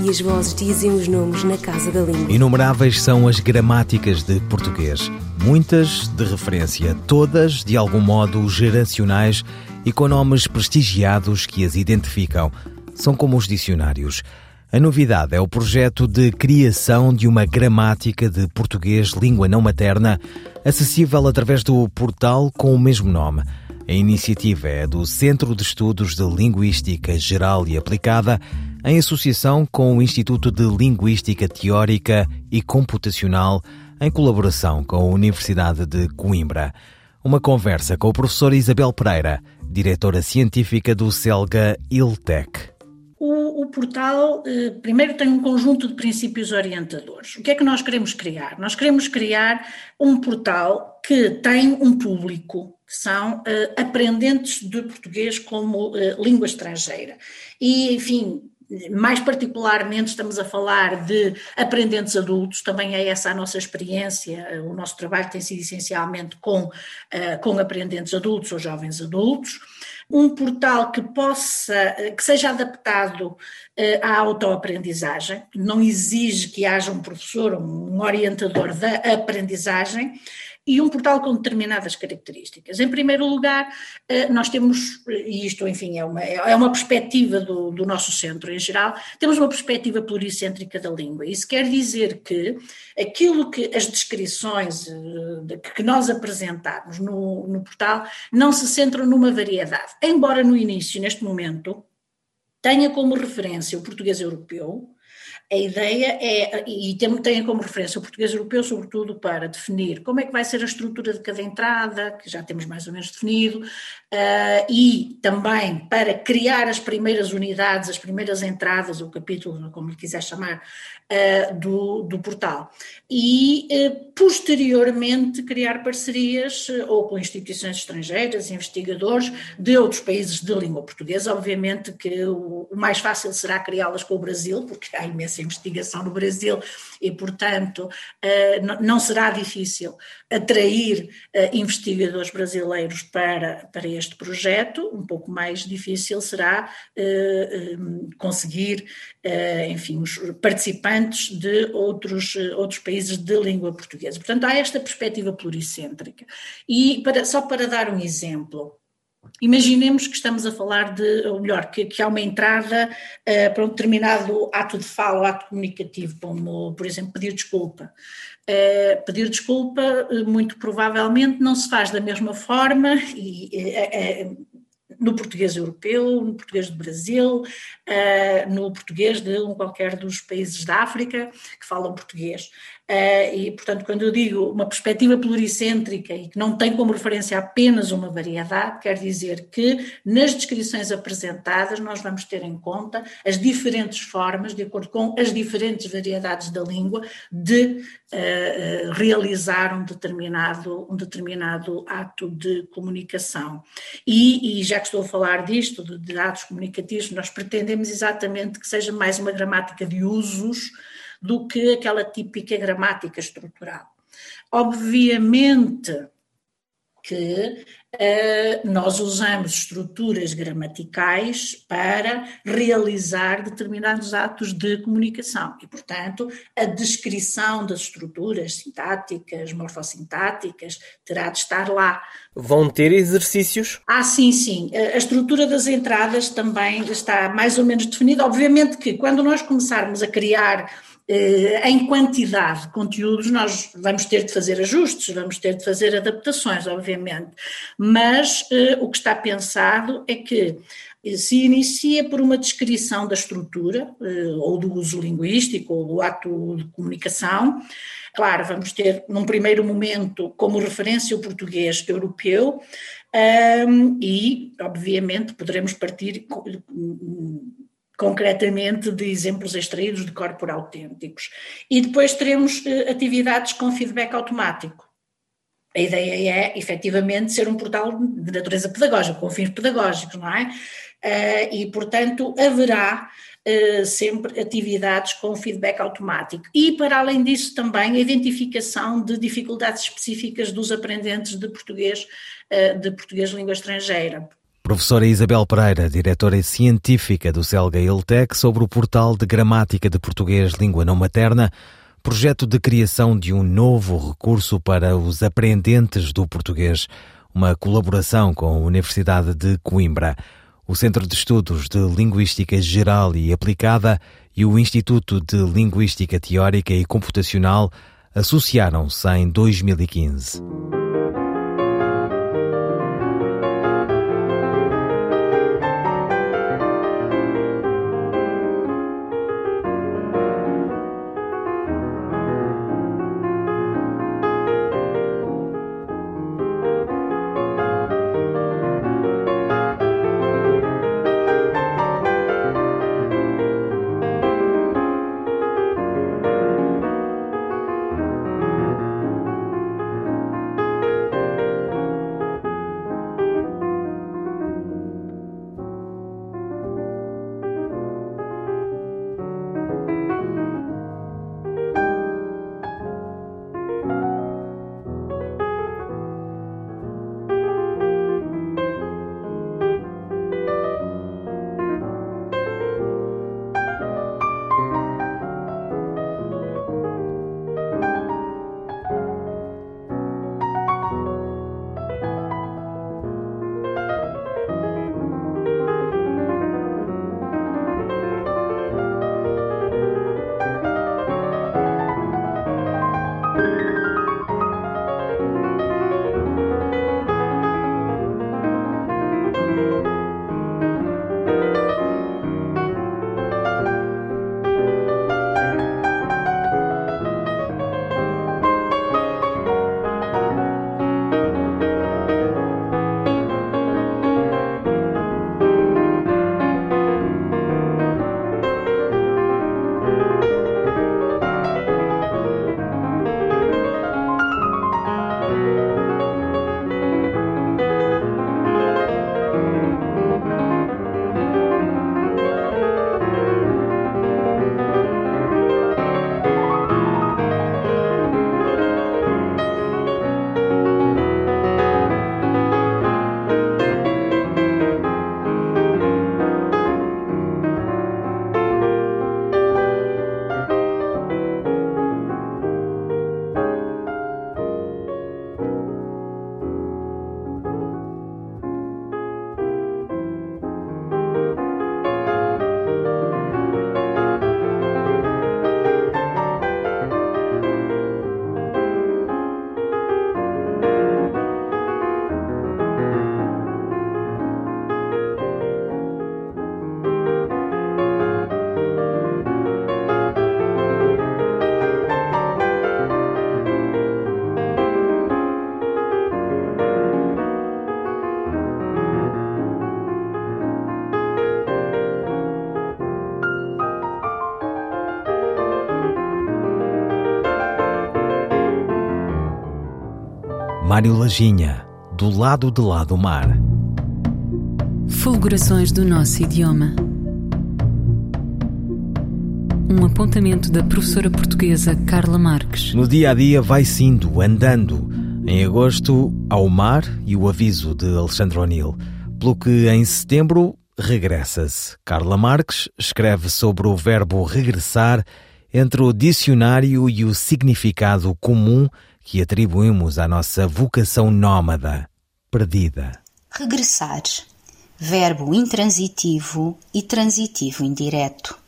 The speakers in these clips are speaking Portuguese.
e as vozes dizem os nomes na casa da língua. Inumeráveis são as gramáticas de português. Muitas de referência, todas de algum modo geracionais e com nomes prestigiados que as identificam. São como os dicionários. A novidade é o projeto de criação de uma gramática de português língua não materna, acessível através do portal com o mesmo nome. A iniciativa é do Centro de Estudos de Linguística Geral e Aplicada, em associação com o Instituto de Linguística Teórica e Computacional, em colaboração com a Universidade de Coimbra. Uma conversa com o professor Isabel Pereira, diretora científica do CELGA ILTEC. O, o, portal, eh, primeiro, tem um conjunto de princípios orientadores. O que é que nós queremos criar? Nós queremos criar um portal que tem um público, que são eh, aprendentes de português como eh, língua estrangeira. E, enfim, mais particularmente estamos a falar de aprendentes adultos, também é essa a nossa experiência, o nosso trabalho tem sido essencialmente com, com aprendentes adultos ou jovens adultos. Um portal que possa, eh, que seja adaptado eh, à autoaprendizagem, não exige que haja um professor, um orientador da aprendizagem, e um portal com determinadas características. Em primeiro lugar, eh, nós temos, e isto, enfim, é uma, é uma perspectiva do, do nosso centro em geral, temos uma perspectiva pluricêntrica da língua. Isso quer dizer que aquilo que as descrições eh, que nós apresentamos no, no portal não se centram numa variedade. Embora no início, neste momento, tenha como referência o português europeu, a ideia é, e tem, tem como referência o português europeu, sobretudo para definir como é que vai ser a estrutura de cada entrada, que já temos mais ou menos definido, uh, e também para criar as primeiras unidades, as primeiras entradas, o capítulo, como lhe quiser chamar, uh, do, do portal. E, uh, posteriormente, criar parcerias ou com instituições estrangeiras, investigadores de outros países de língua portuguesa. Obviamente que o, mais fácil será criá-las com o Brasil, porque há imensa investigação no Brasil e, portanto, eh, não será difícil atrair eh, investigadores brasileiros para, para este projeto, um pouco mais difícil será eh, conseguir, enfim, os participantes de outros, outros países de língua portuguesa. Portanto, há esta perspectiva pluricêntrica. E para, só para dar um exemplo, Imaginemos que estamos a falar de, ou melhor, que, que há uma entrada uh, para um determinado ato de fala, ato comunicativo, como, por exemplo, pedir desculpa. Uh, pedir desculpa, uh, muito provavelmente, não se faz da mesma forma e, no português europeu, no português do Brasil, no português de um qualquer dos países da África que falam português. Uh, e, portanto, quando eu digo uma perspectiva pluricêntrica e que não tem como referência apenas uma variedade, quer dizer que nas descrições apresentadas nós vamos ter em conta as diferentes formas, de acordo com as diferentes variedades da língua, de uh, realizar um determinado, um determinado ato de comunicação. E, e já que estou a falar disto, de, de atos comunicativos, nós pretendemos exatamente que seja mais uma gramática de usos do que aquela típica gramática estrutural. Obviamente que uh, nós usamos estruturas gramaticais para realizar determinados atos de comunicação e, portanto, a descrição das estruturas sintáticas, morfossintáticas, terá de estar lá. Vão ter exercícios? Ah, sim, sim. A estrutura das entradas também está mais ou menos definida. Obviamente que quando nós começarmos a criar em quantidade de conteúdos, nós vamos ter de fazer ajustes, vamos ter de fazer adaptações, obviamente, mas eh, o que está pensado é que se inicia por uma descrição da estrutura, eh, ou do uso linguístico, ou do ato de comunicação. Claro, vamos ter, num primeiro momento, como referência o português europeu, um, e, obviamente, poderemos partir concretamente de exemplos extraídos de corpora autênticos. E depois teremos eh, atividades com feedback automático. A ideia é, efetivamente, ser um portal de natureza pedagógica, com fins pedagógicos, não é? Uh, e, portanto, haverá uh, sempre atividades com feedback automático. E, para além disso, também a identificação de dificuldades específicas dos aprendentes de português, de português língua estrangeira. Professora Isabel Pereira, diretora científica do CELGA ILTEC, sobre o portal de gramática de português língua não materna, projeto de criação de um novo recurso para os aprendentes do português, uma colaboração com a Universidade de Coimbra, o Centro de Estudos de Linguística Geral e Aplicada e o Instituto de Linguística Teórica e Computacional associaram-se em 2015. Mário Lajinha, do lado de lá do mar. Fulgurações do nosso idioma. Um apontamento da professora portuguesa Carla Marques. No dia a dia vai sindo, andando. Em agosto, ao mar e o aviso de Alexandre O'Neill. Pelo que em setembro regressa-se. Carla Marques escreve sobre o verbo regressar entre o dicionário e o significado comum que atribuímos à nossa vocação nómada, perdida. Regressar. Verbo intransitivo e transitivo indireto.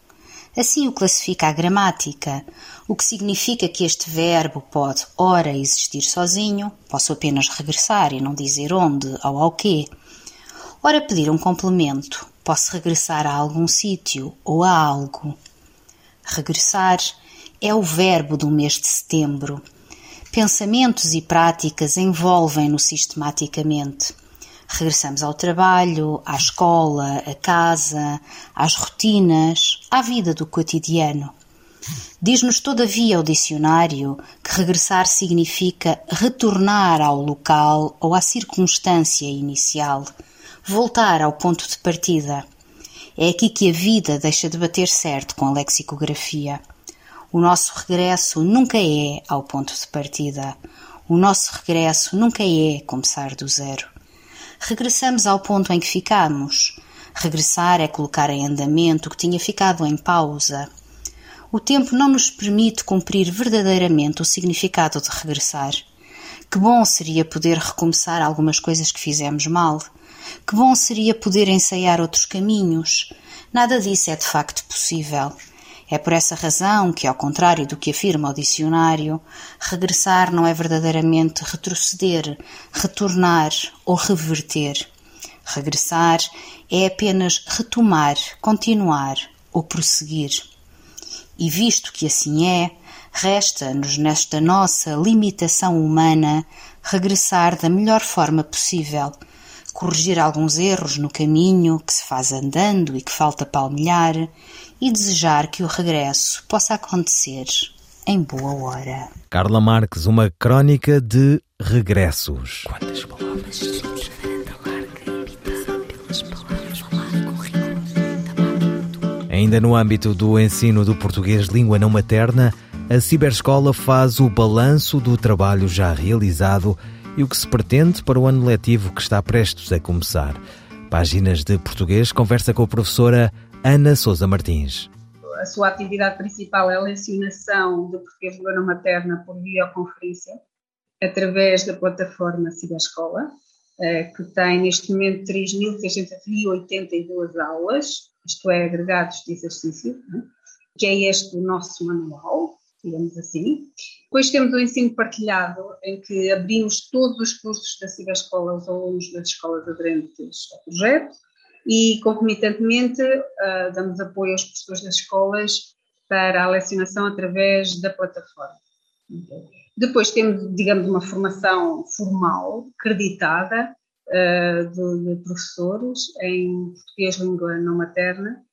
Assim o classifica a gramática, o que significa que este verbo pode, ora, existir sozinho, posso apenas regressar e não dizer onde ou ao quê. Ora, pedir um complemento, posso regressar a algum sítio ou a algo. Regressar é o verbo do mês de setembro Pensamentos e práticas envolvem-no sistematicamente. Regressamos ao trabalho, à escola, à casa, às rotinas, à vida do cotidiano. Diz-nos, todavia, o dicionário que regressar significa retornar ao local ou à circunstância inicial, voltar ao ponto de partida. É aqui que a vida deixa de bater certo com a lexicografia. O nosso regresso nunca é ao ponto de partida. O nosso regresso nunca é começar do zero. Regressamos ao ponto em que ficamos. Regressar é colocar em andamento o que tinha ficado em pausa. O tempo não nos permite cumprir verdadeiramente o significado de regressar. Que bom seria poder recomeçar algumas coisas que fizemos mal. Que bom seria poder ensaiar outros caminhos. Nada disso é de facto possível. É por essa razão que, ao contrário do que afirma o dicionário, regressar não é verdadeiramente retroceder, retornar ou reverter. Regressar é apenas retomar, continuar ou prosseguir. E visto que assim é, resta-nos nesta nossa limitação humana regressar da melhor forma possível, corrigir alguns erros no caminho que se faz andando e que falta palmilhar e desejar que o regresso possa acontecer em boa hora. Carla Marques, uma crónica de regressos. Quantas palavras? Ainda no âmbito do ensino do português língua não materna, a Ciberescola faz o balanço do trabalho já realizado e o que se pretende para o ano letivo que está prestes a começar. Páginas de Português conversa com a professora Ana Souza Martins. A sua atividade principal é a lecionação de português língua não materna por videoconferência através da plataforma Ciberescola, eh, que tem neste momento 3.682 aulas isto é, agregados de exercício, né? que é este o nosso manual, digamos assim. Depois temos o ensino partilhado, em que abrimos todos os cursos da Ciberescola aos alunos das escolas aderentes ao projeto e, concomitantemente, uh, damos apoio aos professores das escolas para a lecionação através da plataforma. Depois temos, digamos, uma formação formal, creditada, uh, de, de, professores em português língua não materna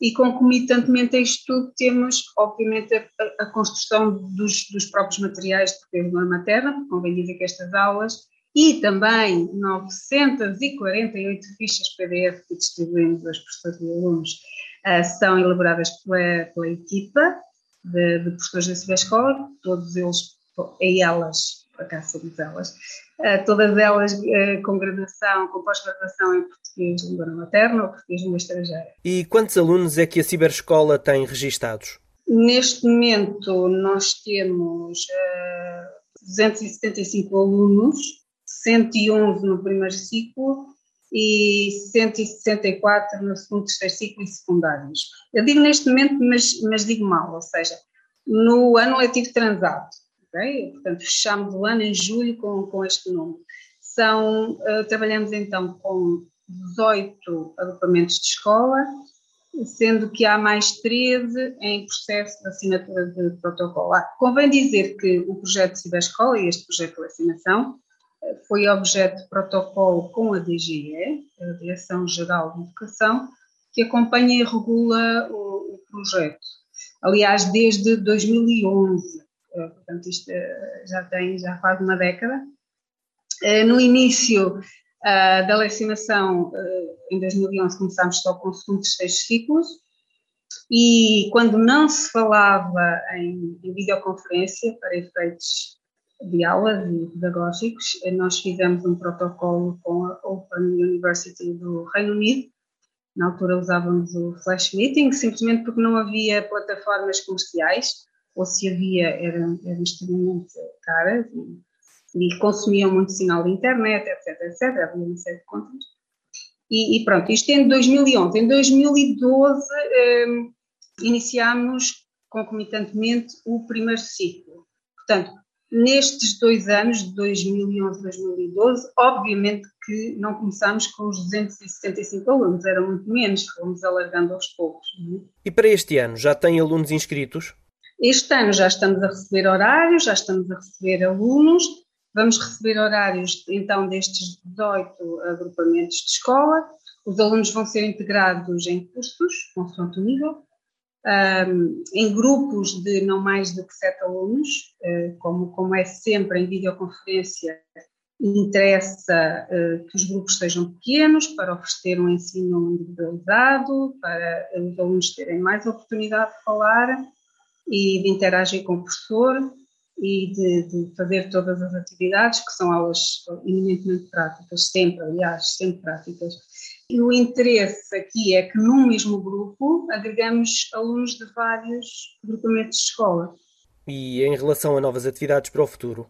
e concomitantemente a isto tudo temos, obviamente, a, a construção dos, dos, próprios materiais de português língua materna, convém dizer que estas aulas, e também 948 fichas PDF que distribuímos aos professores e alunos, uh, são elaboradas pela, pela equipa de, de professores da Ciber Escola, todos eles e elas por acaso somos elas, uh, todas elas uh, com graduação, com pós-graduação em português língua materna ou português língua estrangeira. E quantos alunos é que a Ciberescola tem registados? Neste momento nós temos uh, eh, 275 alunos, 111 no primeiro ciclo e 164 no segundo, terceiro ciclo e secundários. Eu digo neste momento, mas, mas digo mal, ou seja, no ano letivo transado, Okay? Portanto, fechamos o ano em julho com, com este número. São, uh, trabalhamos então com 18 agrupamentos de escola, sendo que há mais 13 em processo de assinatura de protocolo. Ah, convém dizer que o projeto Ciberescola e este projeto de vacinação foi objeto de protocolo com a DGE, a Direção-Geral de Educação, que acompanha e regula o, o projeto. Aliás, desde 2011 eh, portanto isto eh, já tem já quase uma década. Eh, no início da lecionação, em 2011, começámos só com o segundo e terceiro ciclos, e quando não se falava em, em videoconferência para efeitos de aulas e pedagógicos, nós fizemos um protocolo com a Open University do Reino Unido. Na altura usávamos o Flash Meeting, simplesmente porque não havia plataformas comerciais ou se havia, eram, eram extremamente caras e, e, consumiam muito sinal de internet, etc, etc, havia uma série de contas. E, e pronto, isto em 2011. Em 2012 um, iniciámos concomitantemente o primeiro ciclo. Portanto, nestes dois anos, de 2011 e 2012, obviamente que não começámos com os 275 alunos, eram muito menos, fomos alargando aos poucos. É? E para este ano, já tem alunos inscritos? Este ano já estamos a receber horários, já estamos a receber alunos, vamos receber horários então destes 18 agrupamentos de escola. Os alunos vão ser integrados em cursos, consoante o nível, um, em grupos de não mais do que sete alunos, uh, como, como é sempre em videoconferência, interessa uh, que os grupos sejam pequenos para oferecer um ensino individualizado, para os alunos terem mais oportunidade de falar e de interagir com o professor e de, de fazer todas as atividades, que são aulas eminentemente práticas, sempre, aliás, sempre práticas. E o interesse aqui é que num mesmo grupo agregamos alunos de vários grupamentos de escola. E em relação a novas atividades para o futuro?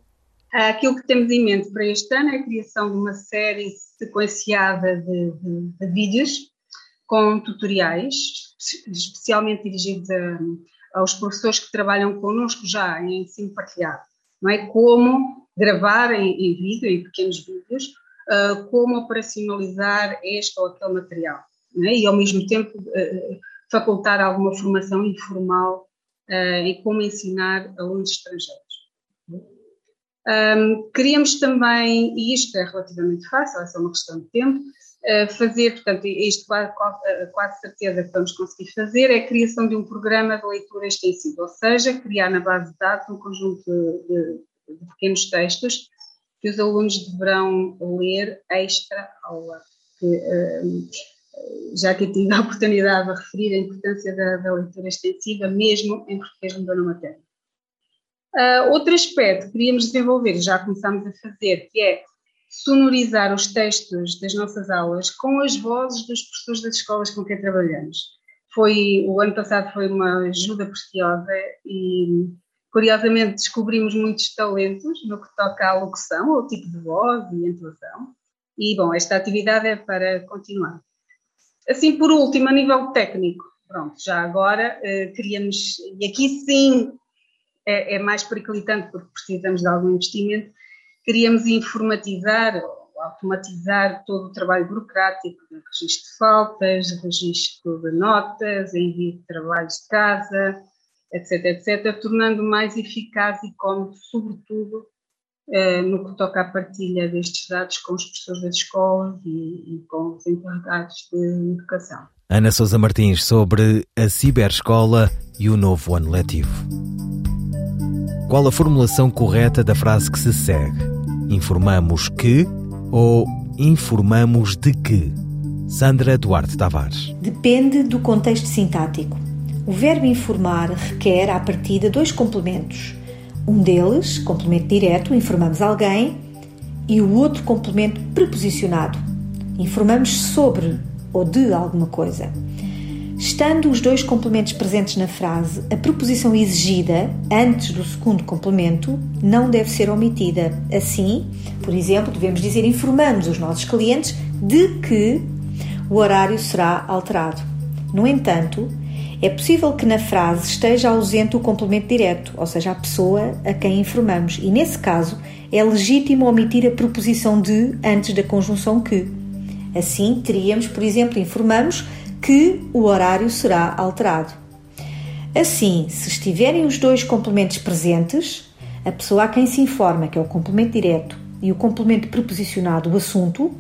Aquilo que temos em mente para este ano é a criação de uma série sequenciada de, de, de vídeos com tutoriais, especialmente dirigidos a, aos professores que trabalham connosco já em ensino partilhado. Não é? Como gravar em, em vídeo, em pequenos vídeos, uh, como operacionalizar este ou aquele material. É? E, ao mesmo tempo, uh, facultar alguma formação informal uh, em como ensinar alunos estrangeiros. Um, queríamos também, e isto é relativamente fácil, é só uma questão de tempo, fazer, portanto, isto quase, quase certeza que vamos conseguir fazer, é a criação de um programa de leitura extensiva, ou seja, criar na base de dados um conjunto de, de, de pequenos textos que os alunos deverão ler extra aula. Que, um, já que tive a oportunidade de referir a importância da, da leitura extensiva, mesmo em português de dona materna. Uh, outro aspecto que queríamos desenvolver, já começámos a fazer, que é sonorizar os textos das nossas aulas com as vozes dos professores das escolas com quem trabalhamos. Foi, o ano passado foi uma ajuda preciosa e, curiosamente, descobrimos muitos talentos no que toca à locução, ao tipo de voz e entoação. E, bom, esta atividade é para continuar. Assim, por último, a nível técnico, pronto, já agora uh, queríamos, e aqui sim é, é mais periclitante porque precisamos de algum investimento, queríamos informatizar automatizar todo o trabalho burocrático registro de faltas, registro de notas, envio de trabalhos de casa, etc, etc, tornando mais eficaz e cómodo, sobretudo, eh, no que toca à partilha destes dados com os professores das escolas e, e com os encarregados de educação. Ana Sousa Martins sobre a ciberescola e o novo ano letivo. Qual a formulação correta da frase que se segue? Informamos que ou informamos de que? Sandra Duarte Tavares. Depende do contexto sintático. O verbo informar requer, à partida, dois complementos. Um deles, complemento direto, informamos alguém, e o outro, complemento preposicionado, informamos sobre ou de alguma coisa. Estando os dois complementos presentes na frase, a preposição exigida antes do segundo complemento não deve ser omitida. Assim, por exemplo, devemos dizer informamos os nossos clientes de que o horário será alterado. No entanto, é possível que na frase esteja ausente o complemento direto, ou seja, a pessoa a quem informamos, e nesse caso é legítimo omitir a preposição de antes da conjunção que. Assim, teríamos, por exemplo, informamos que o horário será alterado. Assim, se estiverem os dois complementos presentes, a pessoa a quem se informa, que é o complemento direto, e o complemento preposicionado, o assunto,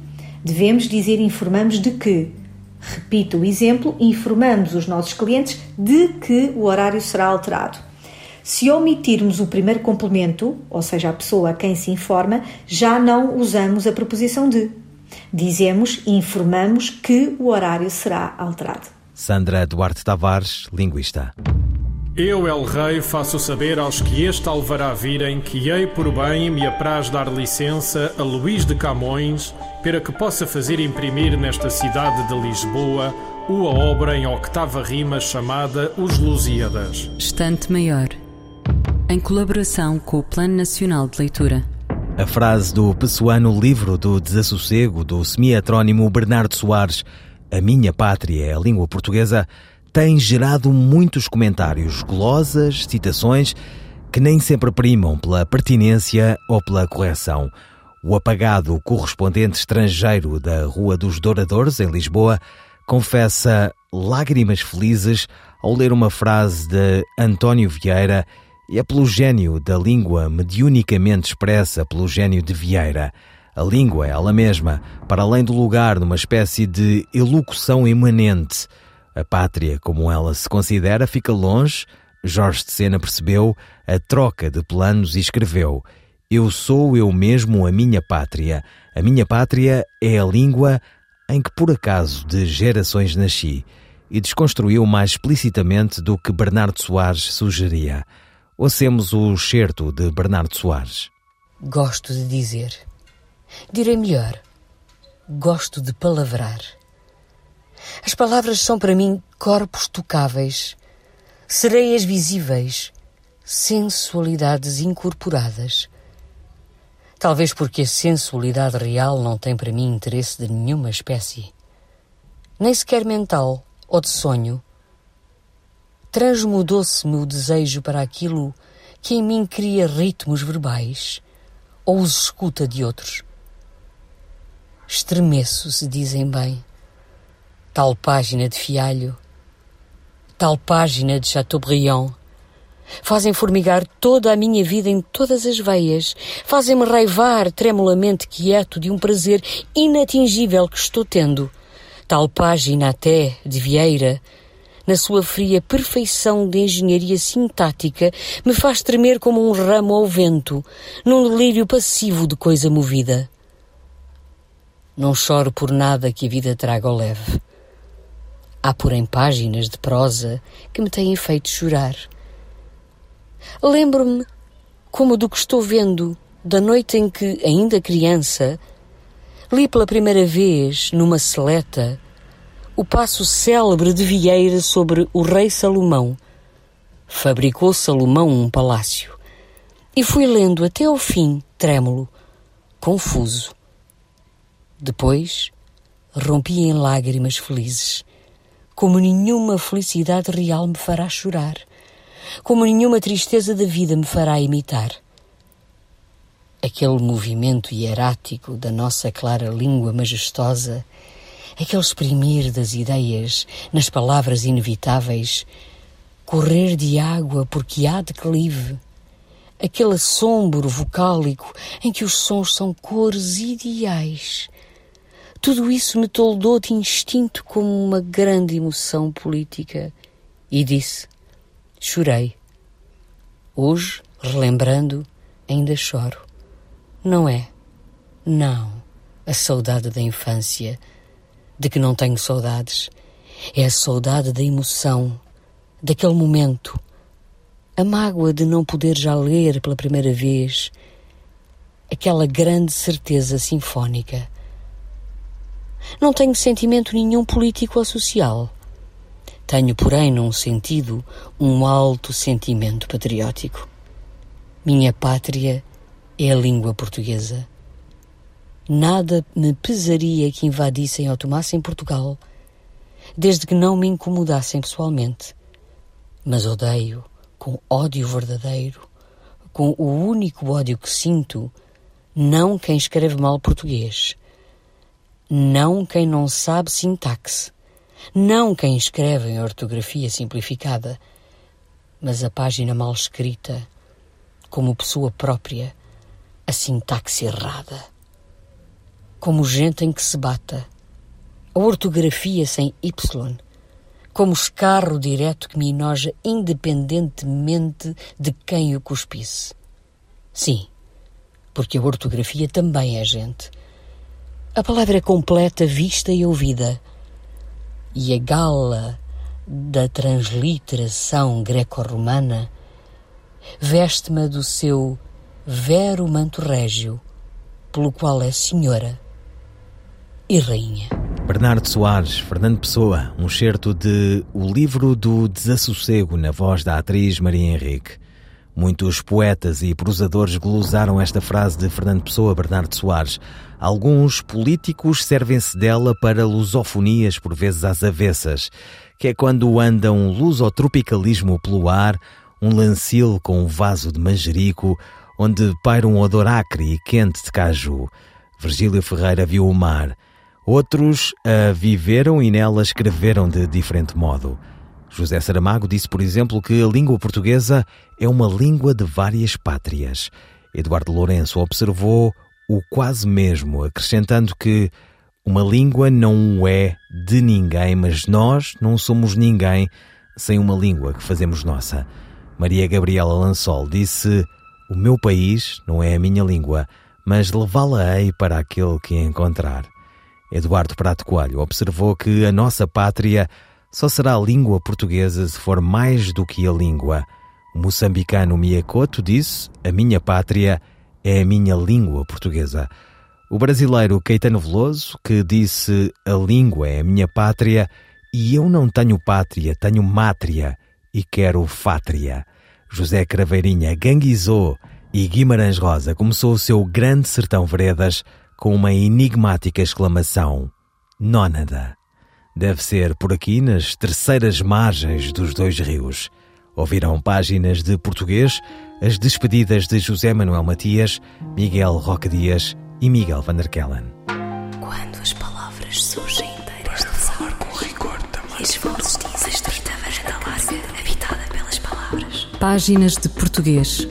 devemos dizer informamos de que. Repito o exemplo, informamos os nossos clientes de que o horário será alterado. Se omitirmos o primeiro complemento, ou seja, a pessoa a quem se informa, já não usamos a preposição de. Dizemos informamos que o horário será alterado. Sandra Duarte Tavares, linguista. Eu, El Rei, faço saber aos que este alvará virem que hei por bem me apraz dar licença a Luís de Camões para que possa fazer imprimir nesta cidade de Lisboa uma obra em octava rima chamada Os Lusíadas. Estante Maior, em colaboração com o Plano Nacional de Leitura. A frase do pessoano livro do desassossego do semi-atrónimo Bernardo Soares, A minha pátria é a língua portuguesa, tem gerado muitos comentários, glosas, citações que nem sempre primam pela pertinência ou pela correção. O apagado correspondente estrangeiro da Rua dos Douradores, em Lisboa, confessa lágrimas felizes ao ler uma frase de António Vieira e é pelo gênio da língua mediunicamente expressa pelo gênio de Vieira. A língua é ela mesma, para além do lugar numa espécie de elocução imanente. A pátria, como ela se considera, fica longe. Jorge de Sena percebeu a troca de planos e escreveu: Eu sou eu mesmo a minha pátria. A minha pátria é a língua em que por acaso de gerações nasci. E desconstruiu mais explicitamente do que Bernardo Soares sugeria. Ouçamos o certo de Bernardo Soares. Gosto de dizer. Direi melhor. Gosto de palavrar. As palavras são para mim corpos tocáveis, sereias visíveis, sensualidades incorporadas. Talvez porque a sensualidade real não tem para mim interesse de nenhuma espécie, nem sequer mental ou de sonho. Transmudou-se-me o desejo para aquilo que em mim cria ritmos verbais ou os escuta de outros. Estremeço, se dizem bem tal página de Fialho, tal página de Chateaubriand, fazem formigar toda a minha vida em todas as veias, fazem-me raivar tremulamente quieto de um prazer inatingível que estou tendo. Tal página até de Vieira, na sua fria perfeição de engenharia sintática, me faz tremer como um ramo ao vento, num delírio passivo de coisa movida. Não choro por nada que a vida traga ao leve. Há, porém, páginas de prosa que me têm feito chorar. Lembro-me, como do que estou vendo, da noite em que, ainda criança, li pela primeira vez, numa seleta, o passo célebre de Vieira sobre o rei Salomão. Fabricou Salomão um palácio. E fui lendo até ao fim, trêmulo, confuso. Depois, rompi em lágrimas felizes como nenhuma felicidade real me fará chorar, como nenhuma tristeza da vida me fará imitar. Aquele movimento hierático da nossa clara língua majestosa, aquele exprimir das ideias nas palavras inevitáveis, correr de água porque há declive, aquele assombro vocálico em que os sons são cores ideais tudo isso me toldou de instinto como uma grande emoção política. E disse: Chorei. Hoje, relembrando, ainda choro. Não é? Não. A saudade da infância, de que não tenho saudades. É a saudade da emoção, daquele momento. A mágoa de não poder já ler pela primeira vez. Aquela grande certeza sinfónica não tenho sentimento nenhum político ou social. Tenho, porém, num sentido, um alto sentimento patriótico. Minha pátria é a língua portuguesa. Nada me pesaria que invadissem ou tomassem Portugal, desde que não me incomodassem pessoalmente. Mas odeio, com ódio verdadeiro, com o único ódio que sinto, não quem escreve mal português, não quem não sabe sintaxe, não quem escreve em ortografia simplificada, mas a página mal escrita, como pessoa própria, a sintaxe errada. Como gente em que se bata, a ortografia sem Y, como escarro direto que me enoja independentemente de quem o cuspisse. Sim, porque a ortografia também é gente a palavra é completa, vista e ouvida. E a gala da transliteração greco-romana veste-me do seu vero manto régio, pelo qual é senhora e rainha. Bernardo Soares, Fernando Pessoa, um certo de O Livro do Desassossego na voz da atriz Maria Henrique. Muitos poetas e prosadores glosaram esta frase de Fernando Pessoa Bernardo Soares. Alguns políticos servem-se dela para lusofonias, por vezes às avessas, que é quando anda um lusotropicalismo pelo ar, um lancil com um vaso de manjerico, onde paira um odor acre e quente de caju. Virgílio Ferreira viu o mar. Outros a viveram e nela escreveram de diferente modo. José Saramago disse, por exemplo, que a língua portuguesa é uma língua de várias pátrias. Eduardo Lourenço observou o quase mesmo, acrescentando que Uma língua não é de ninguém, mas nós não somos ninguém sem uma língua que fazemos nossa. Maria Gabriela Lansol disse: O meu país não é a minha língua, mas levá-la-ei para aquele que encontrar. Eduardo Prato Coelho observou que a nossa pátria só será a língua portuguesa se for mais do que a língua. O moçambicano Miyakoto disse: A minha pátria é a minha língua portuguesa. O brasileiro Caetano Veloso, que disse a língua é a minha pátria e eu não tenho pátria, tenho mátria e quero fátria. José Craveirinha ganguizou e Guimarães Rosa começou o seu grande sertão veredas com uma enigmática exclamação: Nónada. Deve ser por aqui nas terceiras margens dos dois rios. Ouviram páginas de português as despedidas de José Manuel Matias, Miguel Roque Dias e Miguel Van der Kellen. Quando as palavras surgem inteiras Para falar com rigor também. E dizem varanda larga, habitada pelas palavras. Páginas de Português.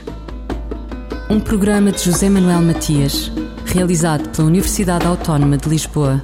Um programa de José Manuel Matias, realizado pela Universidade Autónoma de Lisboa.